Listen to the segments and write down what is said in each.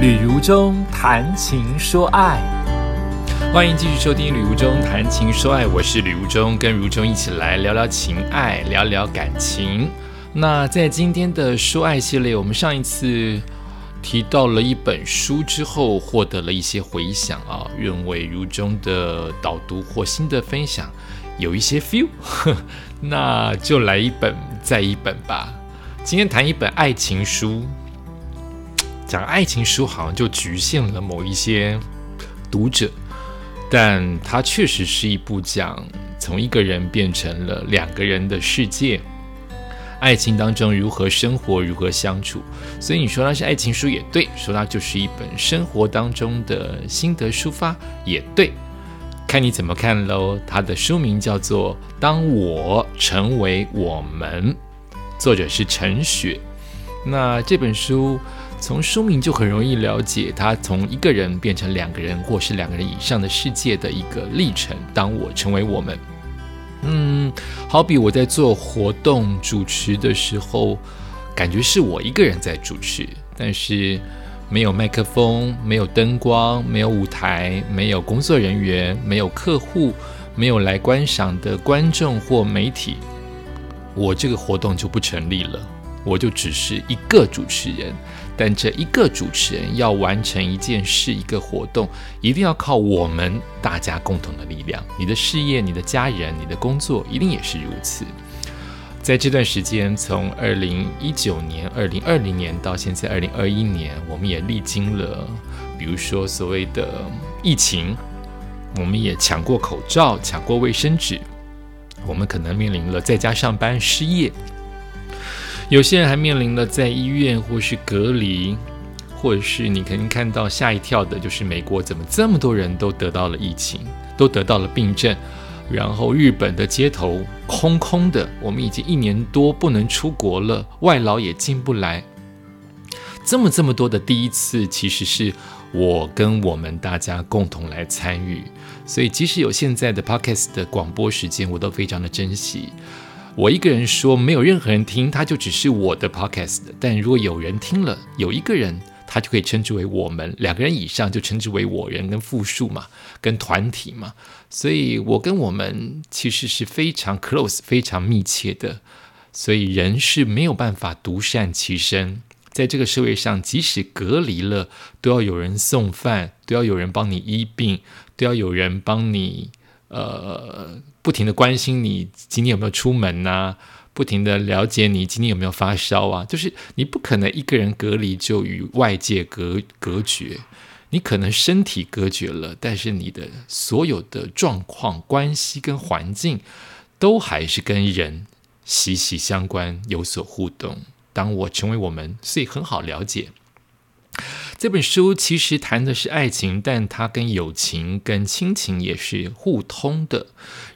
旅如中谈情说爱，欢迎继续收听《旅如中谈情说爱》，我是旅如中，跟如中一起来聊聊情爱，聊聊感情。那在今天的说爱系列，我们上一次提到了一本书之后，获得了一些回响啊，认为如中的导读或新的分享有一些 feel，那就来一本再一本吧。今天谈一本爱情书。讲爱情书好像就局限了某一些读者，但它确实是一部讲从一个人变成了两个人的世界，爱情当中如何生活，如何相处。所以你说它是爱情书也对，说它就是一本生活当中的心得抒发也对，看你怎么看喽。它的书名叫做《当我成为我们》，作者是陈雪。那这本书。从书名就很容易了解，他从一个人变成两个人，或是两个人以上的世界的一个历程。当我成为我们，嗯，好比我在做活动主持的时候，感觉是我一个人在主持，但是没有麦克风，没有灯光，没有舞台，没有工作人员，没有客户，没有来观赏的观众或媒体，我这个活动就不成立了，我就只是一个主持人。但这一个主持人要完成一件事、一个活动，一定要靠我们大家共同的力量。你的事业、你的家人、你的工作，一定也是如此。在这段时间，从二零一九年、二零二零年到现在二零二一年，我们也历经了，比如说所谓的疫情，我们也抢过口罩、抢过卫生纸，我们可能面临了在家上班、失业。有些人还面临了在医院或是隔离，或者是你肯定看到吓一跳的，就是美国怎么这么多人都得到了疫情，都得到了病症，然后日本的街头空空的，我们已经一年多不能出国了，外劳也进不来，这么这么多的第一次，其实是我跟我们大家共同来参与，所以即使有现在的 podcast 的广播时间，我都非常的珍惜。我一个人说，没有任何人听，他就只是我的 podcast。但如果有人听了，有一个人，他就可以称之为我们两个人以上，就称之为我人跟复数嘛，跟团体嘛。所以，我跟我们其实是非常 close、非常密切的。所以，人是没有办法独善其身，在这个社会上，即使隔离了，都要有人送饭，都要有人帮你医病，都要有人帮你。呃，不停的关心你今天有没有出门呐？不停的了解你今天有没有发烧啊？就是你不可能一个人隔离就与外界隔隔绝，你可能身体隔绝了，但是你的所有的状况、关系跟环境都还是跟人息息相关，有所互动。当我成为我们，所以很好了解。这本书其实谈的是爱情，但它跟友情、跟亲情也是互通的。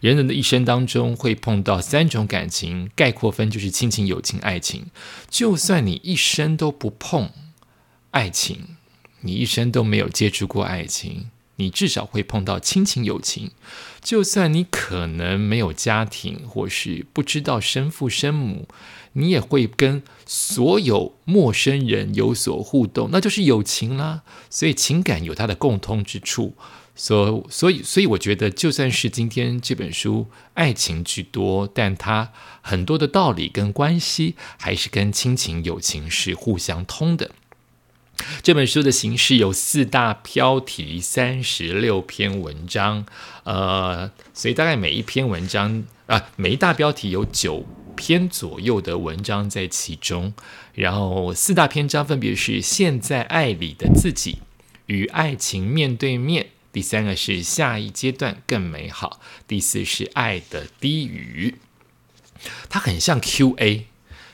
人人的一生当中会碰到三种感情，概括分就是亲情、友情、爱情。就算你一生都不碰爱情，你一生都没有接触过爱情，你至少会碰到亲情、友情。就算你可能没有家庭，或是不知道生父生母。你也会跟所有陌生人有所互动，那就是友情啦。所以情感有它的共通之处，所所以所以我觉得，就算是今天这本书爱情居多，但它很多的道理跟关系还是跟亲情友情是互相通的。这本书的形式有四大标题，三十六篇文章，呃，所以大概每一篇文章啊，每一大标题有九。篇左右的文章在其中，然后四大篇章分别是“现在爱里的自己”与爱情面对面，第三个是下一阶段更美好，第四是爱的低语。它很像 Q&A，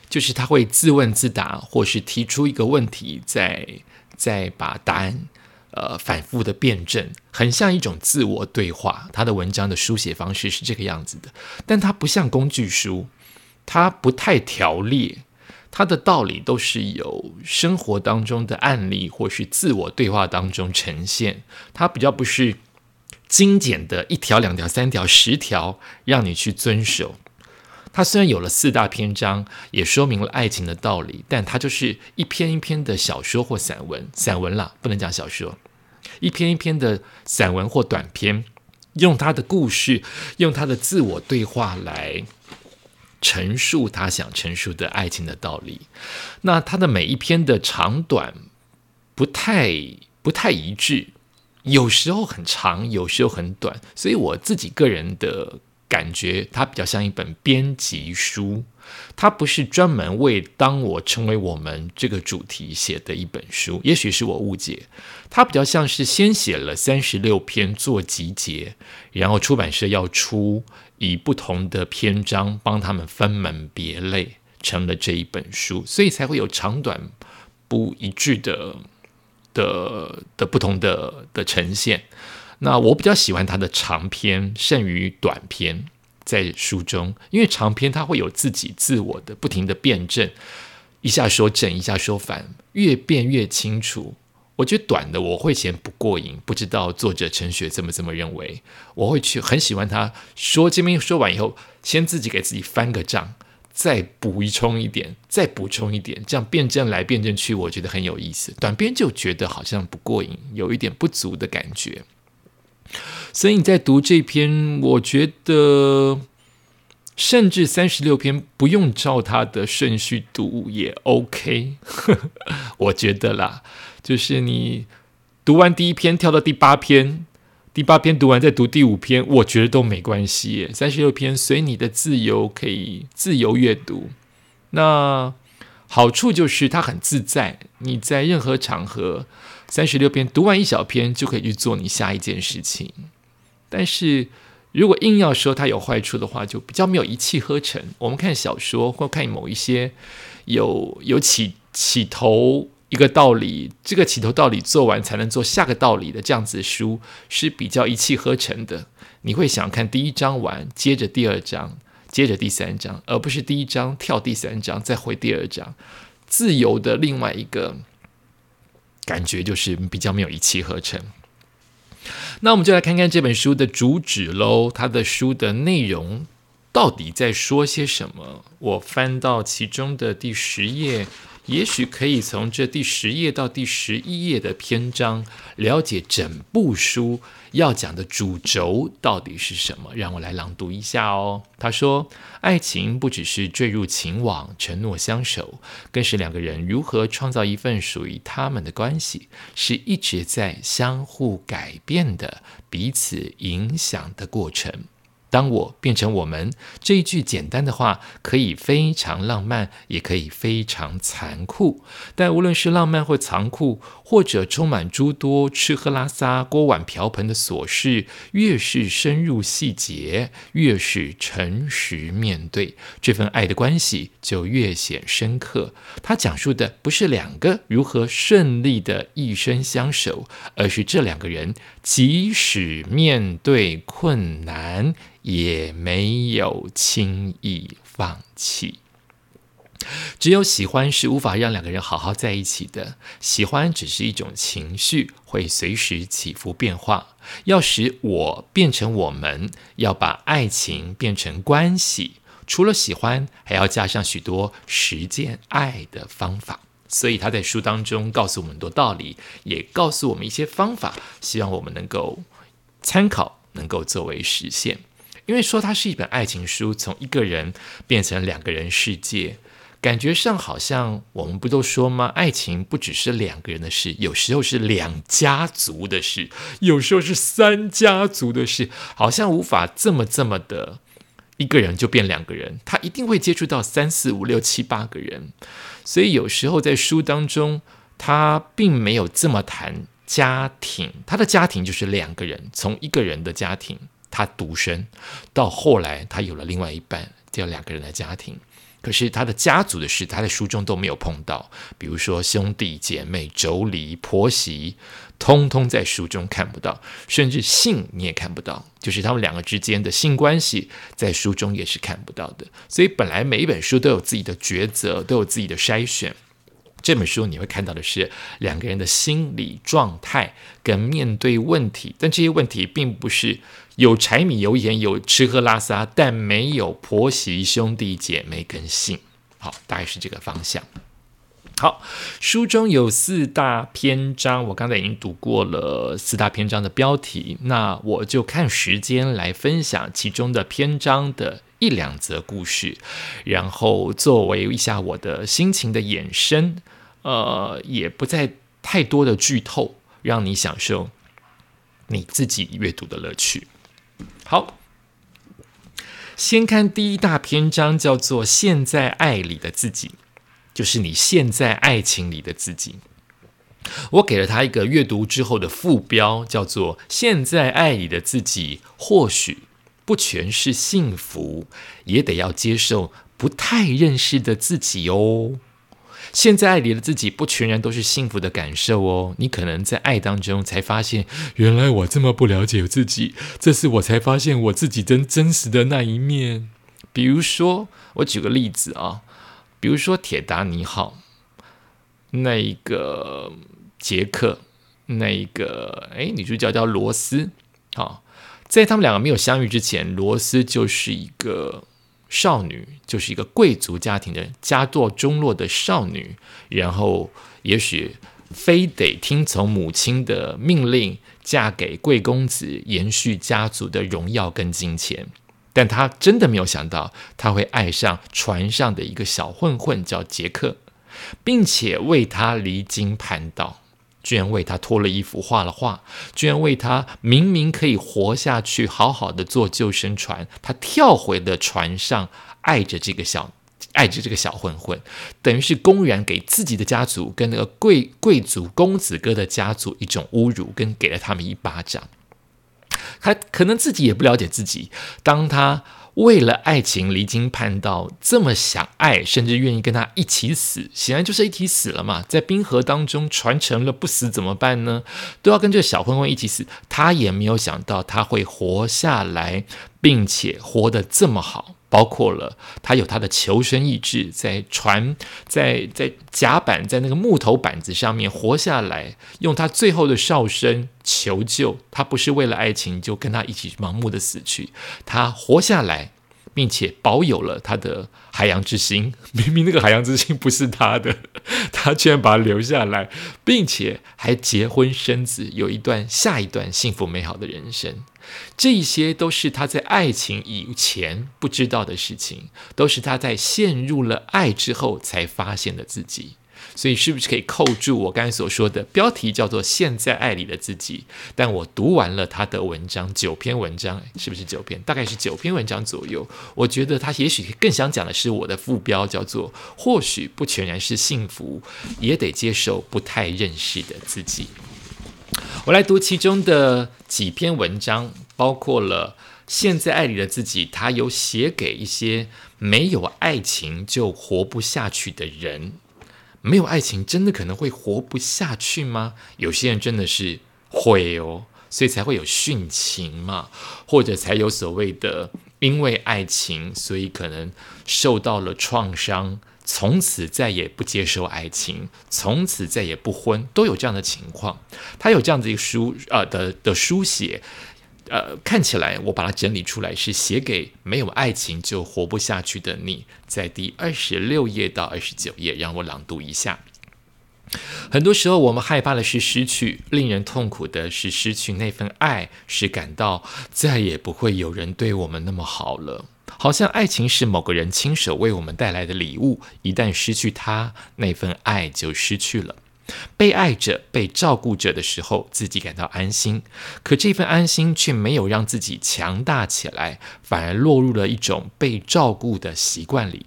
就是他会自问自答，或是提出一个问题，再再把答案呃反复的辩证，很像一种自我对话。他的文章的书写方式是这个样子的，但它不像工具书。它不太条列，它的道理都是由生活当中的案例或是自我对话当中呈现。它比较不是精简的一条、两条、三条、十条让你去遵守，它虽然有了四大篇章，也说明了爱情的道理，但它就是一篇一篇的小说或散文，散文啦，不能讲小说，一篇一篇的散文或短篇，用他的故事，用他的自我对话来陈述他想陈述的爱情的道理。那他的每一篇的长短不太不太一致，有时候很长，有时候很短，所以我自己个人的。感觉它比较像一本编辑书，它不是专门为当我成为我们这个主题写的一本书。也许是我误解，它比较像是先写了三十六篇做集结，然后出版社要出以不同的篇章帮他们分门别类成了这一本书，所以才会有长短不一致的的的不同的的呈现。那我比较喜欢他的长篇胜于短篇，在书中，因为长篇它会有自己自我的不停的辩证，一下说正，一下说反，越辩越清楚。我觉得短的我会嫌不过瘾，不知道作者陈雪这么这么认为。我会去很喜欢他说这边说完以后，先自己给自己翻个账，再补充一点，再补充一点，这样辩证来辩证去，我觉得很有意思。短篇就觉得好像不过瘾，有一点不足的感觉。所以你在读这篇，我觉得甚至三十六篇不用照它的顺序读也 OK，我觉得啦，就是你读完第一篇跳到第八篇，第八篇读完再读第五篇，我觉得都没关系。三十六篇随你的自由，可以自由阅读。那好处就是它很自在，你在任何场合。三十六篇读完一小篇就可以去做你下一件事情，但是如果硬要说它有坏处的话，就比较没有一气呵成。我们看小说或看某一些有有起起头一个道理，这个起头道理做完才能做下个道理的这样子书是比较一气呵成的。你会想看第一章完，接着第二章，接着第三章，而不是第一章跳第三章再回第二章，自由的另外一个。感觉就是比较没有一气呵成。那我们就来看看这本书的主旨喽。它的书的内容到底在说些什么？我翻到其中的第十页。也许可以从这第十页到第十一页的篇章了解整部书要讲的主轴到底是什么。让我来朗读一下哦。他说：“爱情不只是坠入情网、承诺相守，更是两个人如何创造一份属于他们的关系，是一直在相互改变的、彼此影响的过程。”当我变成我们这一句简单的话，可以非常浪漫，也可以非常残酷。但无论是浪漫或残酷，或者充满诸多吃喝拉撒、锅碗瓢盆的琐事，越是深入细节，越是诚实面对这份爱的关系，就越显深刻。他讲述的不是两个如何顺利的一生相守，而是这两个人即使面对困难。也没有轻易放弃。只有喜欢是无法让两个人好好在一起的。喜欢只是一种情绪，会随时起伏变化。要使我变成我们，要把爱情变成关系，除了喜欢，还要加上许多实践爱的方法。所以他在书当中告诉我们很多道理，也告诉我们一些方法，希望我们能够参考，能够作为实现。因为说它是一本爱情书，从一个人变成两个人世界，感觉上好像我们不都说吗？爱情不只是两个人的事，有时候是两家族的事，有时候是三家族的事，好像无法这么这么的一个人就变两个人，他一定会接触到三四五六七八个人，所以有时候在书当中，他并没有这么谈家庭，他的家庭就是两个人，从一个人的家庭。他独生，到后来他有了另外一半，叫两个人的家庭。可是他的家族的事，他在书中都没有碰到。比如说兄弟姐妹、妯娌、婆媳，通通在书中看不到。甚至性你也看不到，就是他们两个之间的性关系，在书中也是看不到的。所以本来每一本书都有自己的抉择，都有自己的筛选。这本书你会看到的是两个人的心理状态跟面对问题，但这些问题并不是有柴米油盐、有吃喝拉撒，但没有婆媳兄弟姐妹跟性。好，大概是这个方向。好，书中有四大篇章，我刚才已经读过了四大篇章的标题，那我就看时间来分享其中的篇章的一两则故事，然后作为一下我的心情的衍生。呃，也不再太多的剧透，让你享受你自己阅读的乐趣。好，先看第一大篇章，叫做“现在爱里的自己”，就是你现在爱情里的自己。我给了他一个阅读之后的副标，叫做“现在爱里的自己”，或许不全是幸福，也得要接受不太认识的自己哦。现在爱里的自己不全然都是幸福的感受哦，你可能在爱当中才发现，原来我这么不了解自己，这是我才发现我自己真真实的那一面。比如说，我举个例子啊，比如说《铁达尼号》，那一个杰克，那一个哎，女主角叫罗斯，好，在他们两个没有相遇之前，罗斯就是一个。少女就是一个贵族家庭的家道中落的少女，然后也许非得听从母亲的命令嫁给贵公子，延续家族的荣耀跟金钱。但她真的没有想到，她会爱上船上的一个小混混叫杰克，并且为他离经叛道。居然为他脱了衣服画了画，居然为他明明可以活下去，好好的坐救生船，他跳回了船上，爱着这个小，爱着这个小混混，等于是公然给自己的家族跟那个贵贵族公子哥的家族一种侮辱，跟给了他们一巴掌。他可能自己也不了解自己，当他。为了爱情离经叛道，这么想爱，甚至愿意跟他一起死，显然就是一起死了嘛。在冰河当中传承了，不死怎么办呢？都要跟这个小混混一起死。他也没有想到他会活下来，并且活得这么好。包括了他有他的求生意志，在船在在甲板在那个木头板子上面活下来，用他最后的哨声求救。他不是为了爱情就跟他一起盲目的死去，他活下来。并且保有了他的海洋之心，明明那个海洋之心不是他的，他居然把它留下来，并且还结婚生子，有一段下一段幸福美好的人生。这些都是他在爱情以前不知道的事情，都是他在陷入了爱之后才发现的自己。所以是不是可以扣住我刚才所说的标题叫做“现在爱里的自己”？但我读完了他的文章，九篇文章，是不是九篇？大概是九篇文章左右。我觉得他也许更想讲的是我的副标叫做“或许不全然是幸福，也得接受不太认识的自己”。我来读其中的几篇文章，包括了“现在爱里的自己”，他有写给一些没有爱情就活不下去的人。没有爱情，真的可能会活不下去吗？有些人真的是会哦，所以才会有殉情嘛，或者才有所谓的因为爱情，所以可能受到了创伤，从此再也不接受爱情，从此再也不婚，都有这样的情况。他有这样子一个书呃的的书写。呃，看起来我把它整理出来是写给没有爱情就活不下去的你，在第二十六页到二十九页，让我朗读一下。很多时候，我们害怕的是失去，令人痛苦的是失去那份爱，是感到再也不会有人对我们那么好了。好像爱情是某个人亲手为我们带来的礼物，一旦失去它，那份爱就失去了。被爱者、被照顾者的时候，自己感到安心，可这份安心却没有让自己强大起来，反而落入了一种被照顾的习惯里。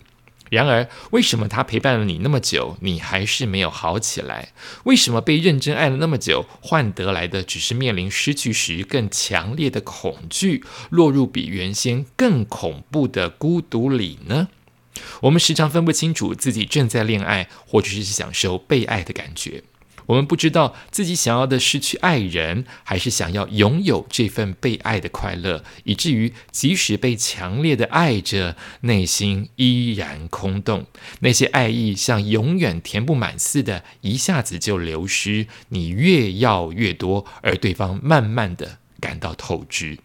然而，为什么他陪伴了你那么久，你还是没有好起来？为什么被认真爱了那么久，换得来的只是面临失去时更强烈的恐惧，落入比原先更恐怖的孤独里呢？我们时常分不清楚自己正在恋爱，或者是享受被爱的感觉。我们不知道自己想要的是去爱人，还是想要拥有这份被爱的快乐，以至于即使被强烈的爱着，内心依然空洞。那些爱意像永远填不满似的，一下子就流失。你越要越多，而对方慢慢的感到透支。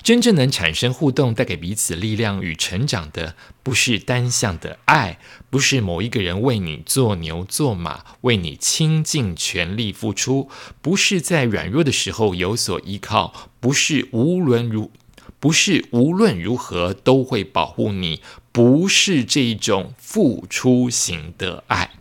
真正能产生互动、带给彼此力量与成长的，不是单向的爱，不是某一个人为你做牛做马，为你倾尽全力付出，不是在软弱的时候有所依靠，不是无论如，不是无论如何都会保护你，不是这种付出型的爱。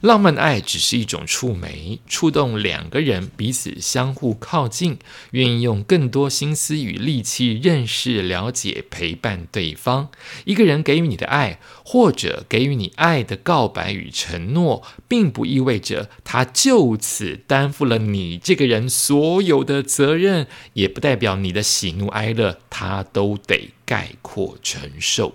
浪漫的爱只是一种触媒，触动两个人彼此相互靠近，愿意用更多心思与力气认识、了解、陪伴对方。一个人给予你的爱，或者给予你爱的告白与承诺，并不意味着他就此担负了你这个人所有的责任，也不代表你的喜怒哀乐他都得概括承受。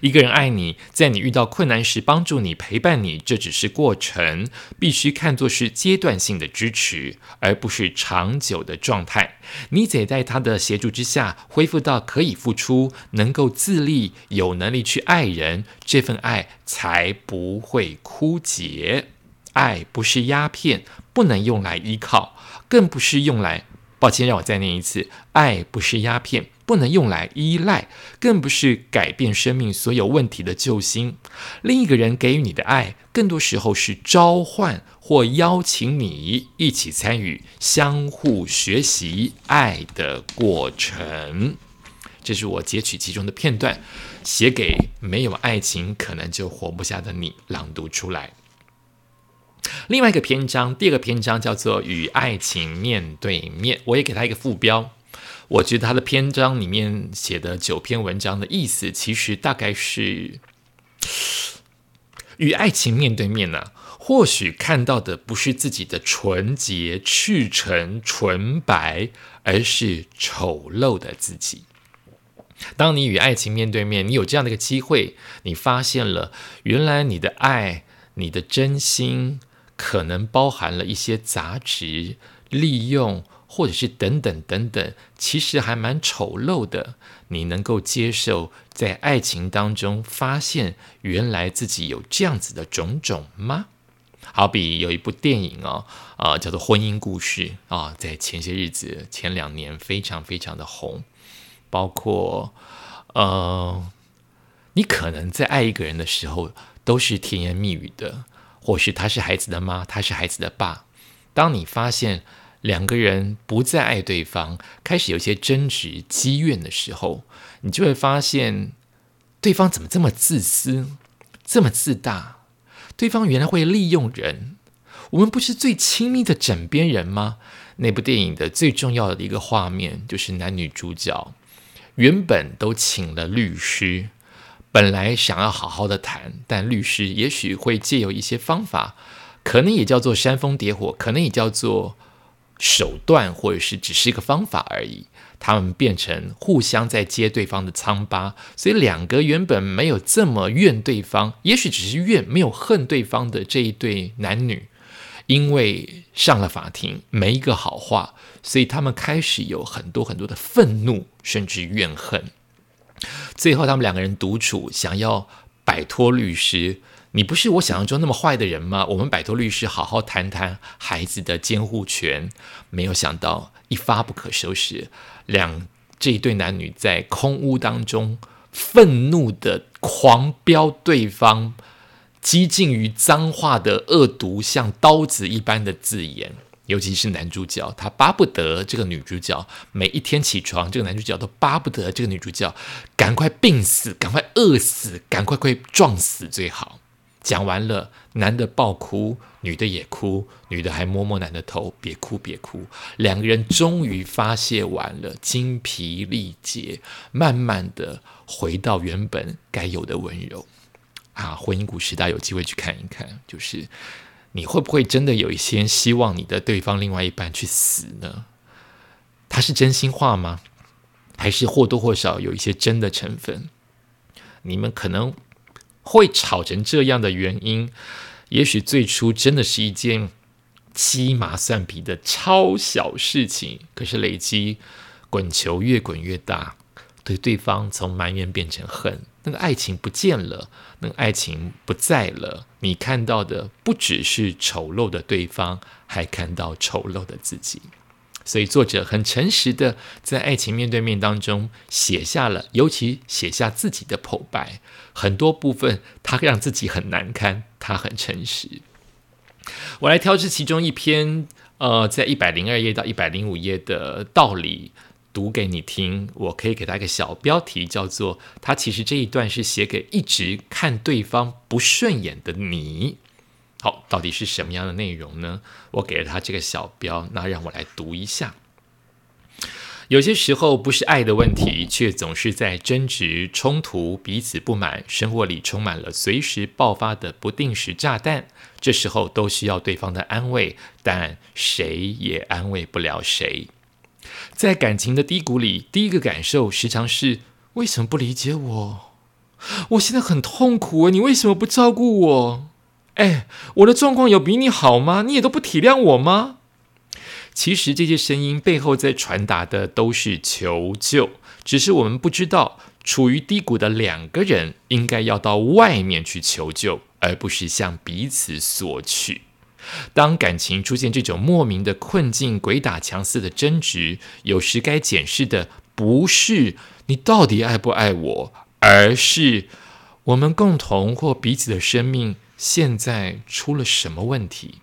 一个人爱你，在你遇到困难时帮助你、陪伴你，这只是过程，必须看作是阶段性的支持，而不是长久的状态。你得在他的协助之下，恢复到可以付出、能够自立、有能力去爱人，这份爱才不会枯竭。爱不是鸦片，不能用来依靠，更不是用来……抱歉，让我再念一次：爱不是鸦片。不能用来依赖，更不是改变生命所有问题的救星。另一个人给予你的爱，更多时候是召唤或邀请你一起参与、相互学习爱的过程。这是我截取其中的片段，写给没有爱情可能就活不下的你，朗读出来。另外一个篇章，第二个篇章叫做“与爱情面对面”，我也给他一个副标。我觉得他的篇章里面写的九篇文章的意思，其实大概是与爱情面对面呢。或许看到的不是自己的纯洁、赤诚、纯白，而是丑陋的自己。当你与爱情面对面，你有这样的一个机会，你发现了原来你的爱、你的真心，可能包含了一些杂质、利用。或者是等等等等，其实还蛮丑陋的。你能够接受在爱情当中发现原来自己有这样子的种种吗？好比有一部电影哦，啊，叫做《婚姻故事》啊，在前些日子、前两年非常非常的红。包括呃，你可能在爱一个人的时候都是甜言蜜语的，或是他是孩子的妈，他是孩子的爸。当你发现。两个人不再爱对方，开始有些争执、积怨的时候，你就会发现对方怎么这么自私、这么自大？对方原来会利用人。我们不是最亲密的枕边人吗？那部电影的最重要的一个画面，就是男女主角原本都请了律师，本来想要好好的谈，但律师也许会借由一些方法，可能也叫做煽风点火，可能也叫做。手段，或者是只是一个方法而已，他们变成互相在揭对方的疮疤，所以两个原本没有这么怨对方，也许只是怨没有恨对方的这一对男女，因为上了法庭没一个好话，所以他们开始有很多很多的愤怒，甚至怨恨。最后，他们两个人独处，想要摆脱律师。你不是我想象中那么坏的人吗？我们摆脱律师，好好谈谈孩子的监护权。没有想到一发不可收拾，两这一对男女在空屋当中愤怒的狂飙对方，激进于脏话的恶毒，像刀子一般的字眼。尤其是男主角，他巴不得这个女主角每一天起床，这个男主角都巴不得这个女主角赶快病死，赶快饿死，赶快快撞死最好。讲完了，男的爆哭，女的也哭，女的还摸摸男的头，别哭别哭。两个人终于发泄完了，精疲力竭，慢慢的回到原本该有的温柔。啊，婚姻故事，大家有机会去看一看。就是你会不会真的有一些希望你的对方另外一半去死呢？他是真心话吗？还是或多或少有一些真的成分？你们可能。会吵成这样的原因，也许最初真的是一件鸡麻蒜皮的超小事情，可是累积滚球越滚越大，对对方从埋怨变成恨，那个爱情不见了，那个爱情不在了，你看到的不只是丑陋的对方，还看到丑陋的自己。所以作者很诚实的在爱情面对面当中写下了，尤其写下自己的剖白，很多部分他让自己很难堪，他很诚实。我来挑这其中一篇，呃，在一百零二页到一百零五页的道理读给你听。我可以给他一个小标题，叫做“他其实这一段是写给一直看对方不顺眼的你”。好，到底是什么样的内容呢？我给了他这个小标，那让我来读一下。有些时候不是爱的问题，却总是在争执、冲突、彼此不满，生活里充满了随时爆发的不定时炸弹。这时候都需要对方的安慰，但谁也安慰不了谁。在感情的低谷里，第一个感受时常是：为什么不理解我？我现在很痛苦！你为什么不照顾我？哎，我的状况有比你好吗？你也都不体谅我吗？其实这些声音背后在传达的都是求救，只是我们不知道，处于低谷的两个人应该要到外面去求救，而不是向彼此索取。当感情出现这种莫名的困境、鬼打墙似的争执，有时该检视的不是你到底爱不爱我，而是我们共同或彼此的生命。现在出了什么问题？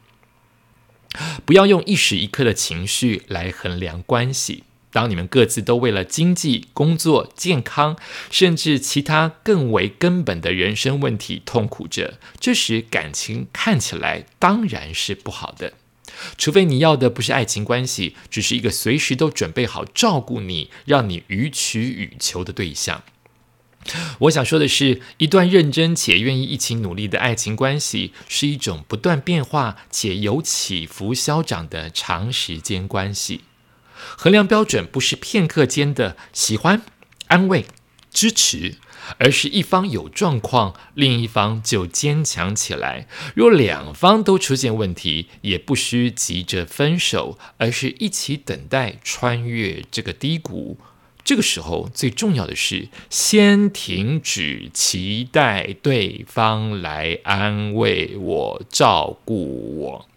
不要用一时一刻的情绪来衡量关系。当你们各自都为了经济、工作、健康，甚至其他更为根本的人生问题痛苦着，这时感情看起来当然是不好的。除非你要的不是爱情关系，只是一个随时都准备好照顾你、让你予取予求的对象。我想说的是，一段认真且愿意一起努力的爱情关系，是一种不断变化且有起伏消长的长时间关系。衡量标准不是片刻间的喜欢、安慰、支持，而是一方有状况，另一方就坚强起来。若两方都出现问题，也不需急着分手，而是一起等待穿越这个低谷。这个时候，最重要的是先停止期待对方来安慰我、照顾我。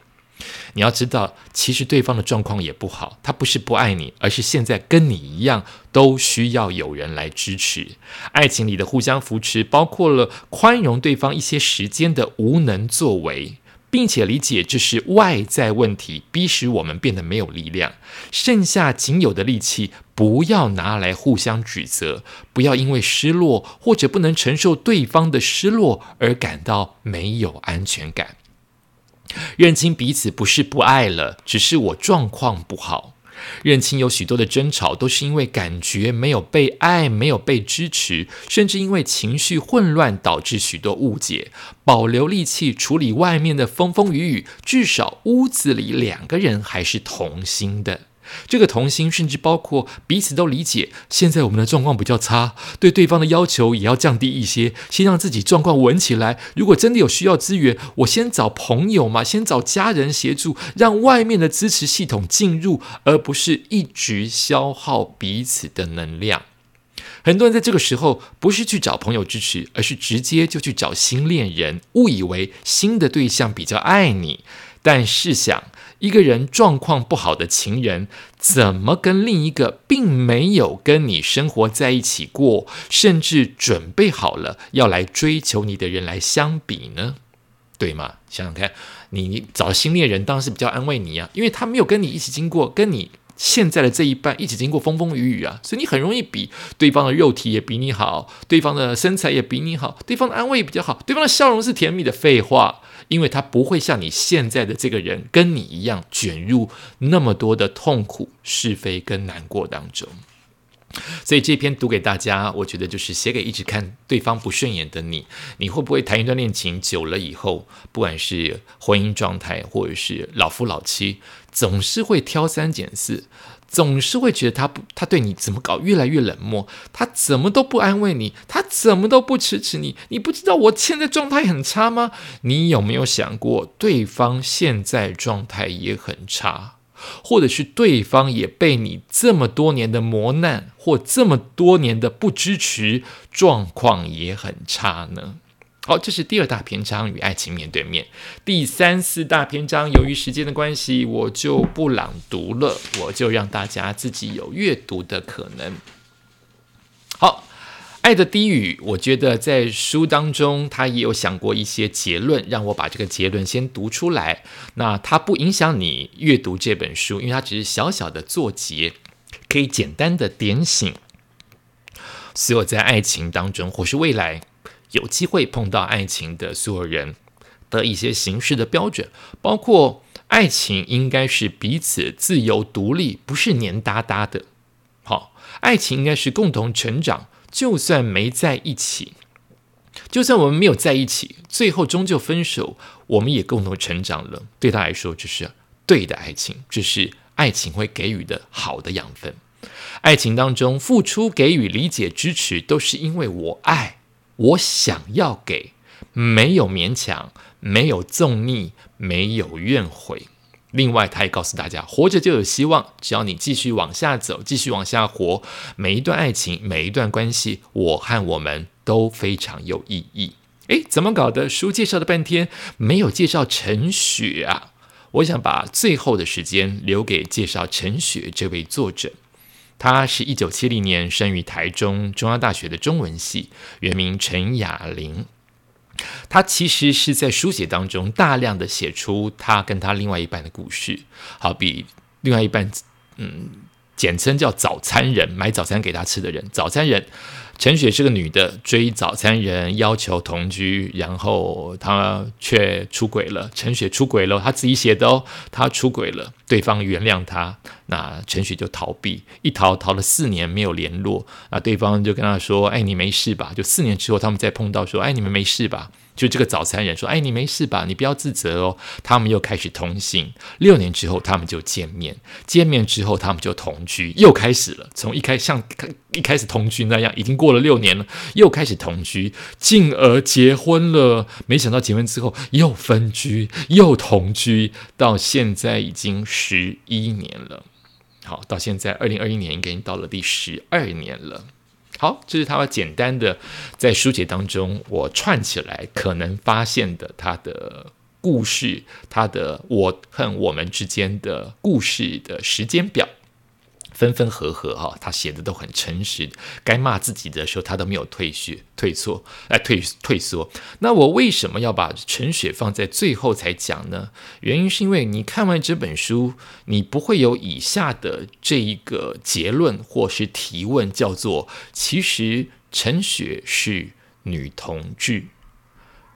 你要知道，其实对方的状况也不好，他不是不爱你，而是现在跟你一样，都需要有人来支持。爱情里的互相扶持，包括了宽容对方一些时间的无能作为。并且理解这是外在问题，逼使我们变得没有力量。剩下仅有的力气，不要拿来互相指责，不要因为失落或者不能承受对方的失落而感到没有安全感。认清彼此不是不爱了，只是我状况不好。认清有许多的争吵都是因为感觉没有被爱，没有被支持，甚至因为情绪混乱导致许多误解。保留力气处理外面的风风雨雨，至少屋子里两个人还是同心的。这个同心，甚至包括彼此都理解，现在我们的状况比较差，对对方的要求也要降低一些，先让自己状况稳起来。如果真的有需要资源，我先找朋友嘛，先找家人协助，让外面的支持系统进入，而不是一直消耗彼此的能量。很多人在这个时候不是去找朋友支持，而是直接就去找新恋人，误以为新的对象比较爱你，但试想。一个人状况不好的情人，怎么跟另一个并没有跟你生活在一起过，甚至准备好了要来追求你的人来相比呢？对吗？想想看，你找新恋人当然是比较安慰你啊，因为他没有跟你一起经过，跟你现在的这一半一起经过风风雨雨啊，所以你很容易比对方的肉体也比你好，对方的身材也比你好，对方的安慰也比较好，对方的笑容是甜蜜的。废话。因为他不会像你现在的这个人跟你一样卷入那么多的痛苦、是非跟难过当中，所以这篇读给大家，我觉得就是写给一直看对方不顺眼的你。你会不会谈一段恋情久了以后，不管是婚姻状态或者是老夫老妻，总是会挑三拣四？总是会觉得他不，他对你怎么搞越来越冷漠，他怎么都不安慰你，他怎么都不支持你。你不知道我现在状态很差吗？你有没有想过，对方现在状态也很差，或者是对方也被你这么多年的磨难或这么多年的不支持，状况也很差呢？好，这是第二大篇章与爱情面对面。第三四大篇章，由于时间的关系，我就不朗读了，我就让大家自己有阅读的可能。好，爱的低语，我觉得在书当中，他也有想过一些结论，让我把这个结论先读出来。那它不影响你阅读这本书，因为它只是小小的作结，可以简单的点醒所有在爱情当中或是未来。有机会碰到爱情的所有人的一些形式的标准，包括爱情应该是彼此自由独立，不是黏哒哒的。好，爱情应该是共同成长，就算没在一起，就算我们没有在一起，最后终究分手，我们也共同成长了。对他来说，这是对的爱情，这是爱情会给予的好的养分。爱情当中，付出、给予、理解、支持，都是因为我爱。我想要给，没有勉强，没有纵逆，没有怨悔。另外，他也告诉大家，活着就有希望，只要你继续往下走，继续往下活，每一段爱情，每一段关系，我和我们都非常有意义。诶，怎么搞的？书介绍了半天，没有介绍陈雪啊！我想把最后的时间留给介绍陈雪这位作者。他是一九七零年生于台中中央大学的中文系，原名陈雅玲。他其实是在书写当中大量的写出他跟他另外一半的故事，好比另外一半，嗯，简称叫早餐人，买早餐给他吃的人，早餐人。陈雪是个女的，追早餐人，要求同居，然后她却出轨了。陈雪出轨了，她自己写的哦，她出轨了，对方原谅他，那陈雪就逃避，一逃逃了四年没有联络，那对方就跟他说：“哎，你没事吧？”就四年之后，他们再碰到，说：“哎，你们没事吧？”就这个早餐人说：“哎，你没事吧？你不要自责哦。”他们又开始通信。六年之后，他们就见面。见面之后，他们就同居，又开始了。从一开像一开始同居那样，已经过了六年了，又开始同居，进而结婚了。没想到结婚之后又分居，又同居，到现在已经十一年了。好，到现在二零二一年已经到了第十二年了。好，这是他简单的在书写当中，我串起来可能发现的他的故事，他的我和我们之间的故事的时间表。分分合合哈，他写的都很诚实。该骂自己的时候，他都没有退却、退错、哎退退缩。那我为什么要把陈雪放在最后才讲呢？原因是因为你看完这本书，你不会有以下的这一个结论或是提问，叫做：其实陈雪是女同志，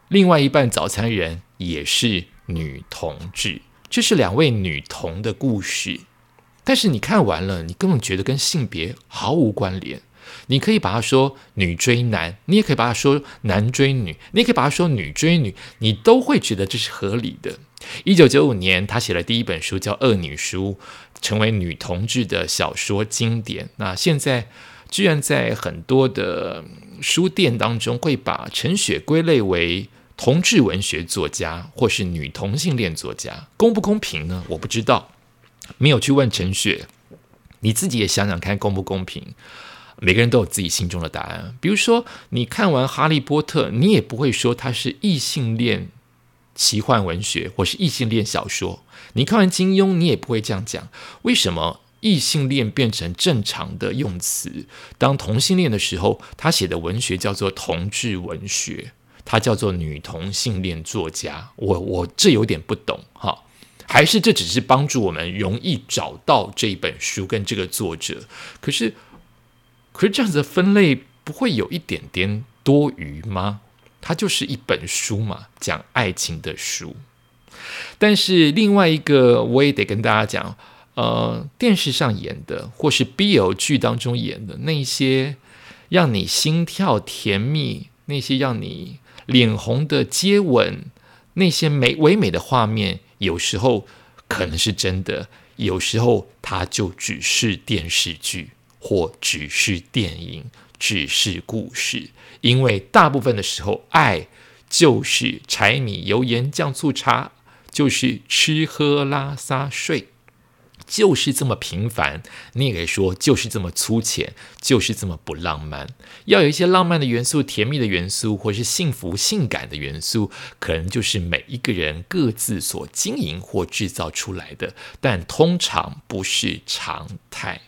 另外一半早餐人也是女同志，这是两位女同的故事。但是你看完了，你根本觉得跟性别毫无关联。你可以把它说女追男，你也可以把它说男追女，你也可以把它说女追女，你都会觉得这是合理的。一九九五年，他写了第一本书叫《恶女书》，成为女同志的小说经典。那现在居然在很多的书店当中会把陈雪归类为同志文学作家，或是女同性恋作家，公不公平呢？我不知道。没有去问陈雪，你自己也想想看公不公平？每个人都有自己心中的答案。比如说，你看完《哈利波特》，你也不会说它是异性恋奇幻文学或是异性恋小说。你看完金庸，你也不会这样讲。为什么异性恋变成正常的用词？当同性恋的时候，他写的文学叫做同志文学，他叫做女同性恋作家。我我这有点不懂哈。还是这只是帮助我们容易找到这一本书跟这个作者？可是，可是这样子的分类不会有一点点多余吗？它就是一本书嘛，讲爱情的书。但是另外一个，我也得跟大家讲，呃，电视上演的或是 BL 剧当中演的那些让你心跳甜蜜、那些让你脸红的接吻、那些美唯美的画面。有时候可能是真的，有时候它就只是电视剧，或只是电影，只是故事。因为大部分的时候，爱就是柴米油盐酱醋茶，就是吃喝拉撒睡。就是这么平凡，你也可以说就是这么粗浅，就是这么不浪漫。要有一些浪漫的元素、甜蜜的元素，或是幸福、性感的元素，可能就是每一个人各自所经营或制造出来的，但通常不是常态。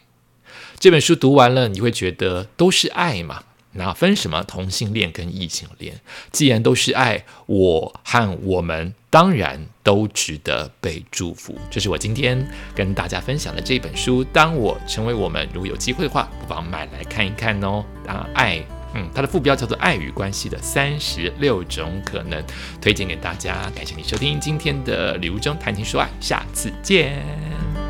这本书读完了，你会觉得都是爱嘛？那分什么同性恋跟异性恋？既然都是爱，我和我们当然都值得被祝福。这是我今天跟大家分享的这本书。当我成为我们，如果有机会的话，不妨买来看一看哦。啊，爱，嗯，它的副标叫做《爱与关系的三十六种可能》，推荐给大家。感谢你收听今天的礼物中谈情说爱，下次见。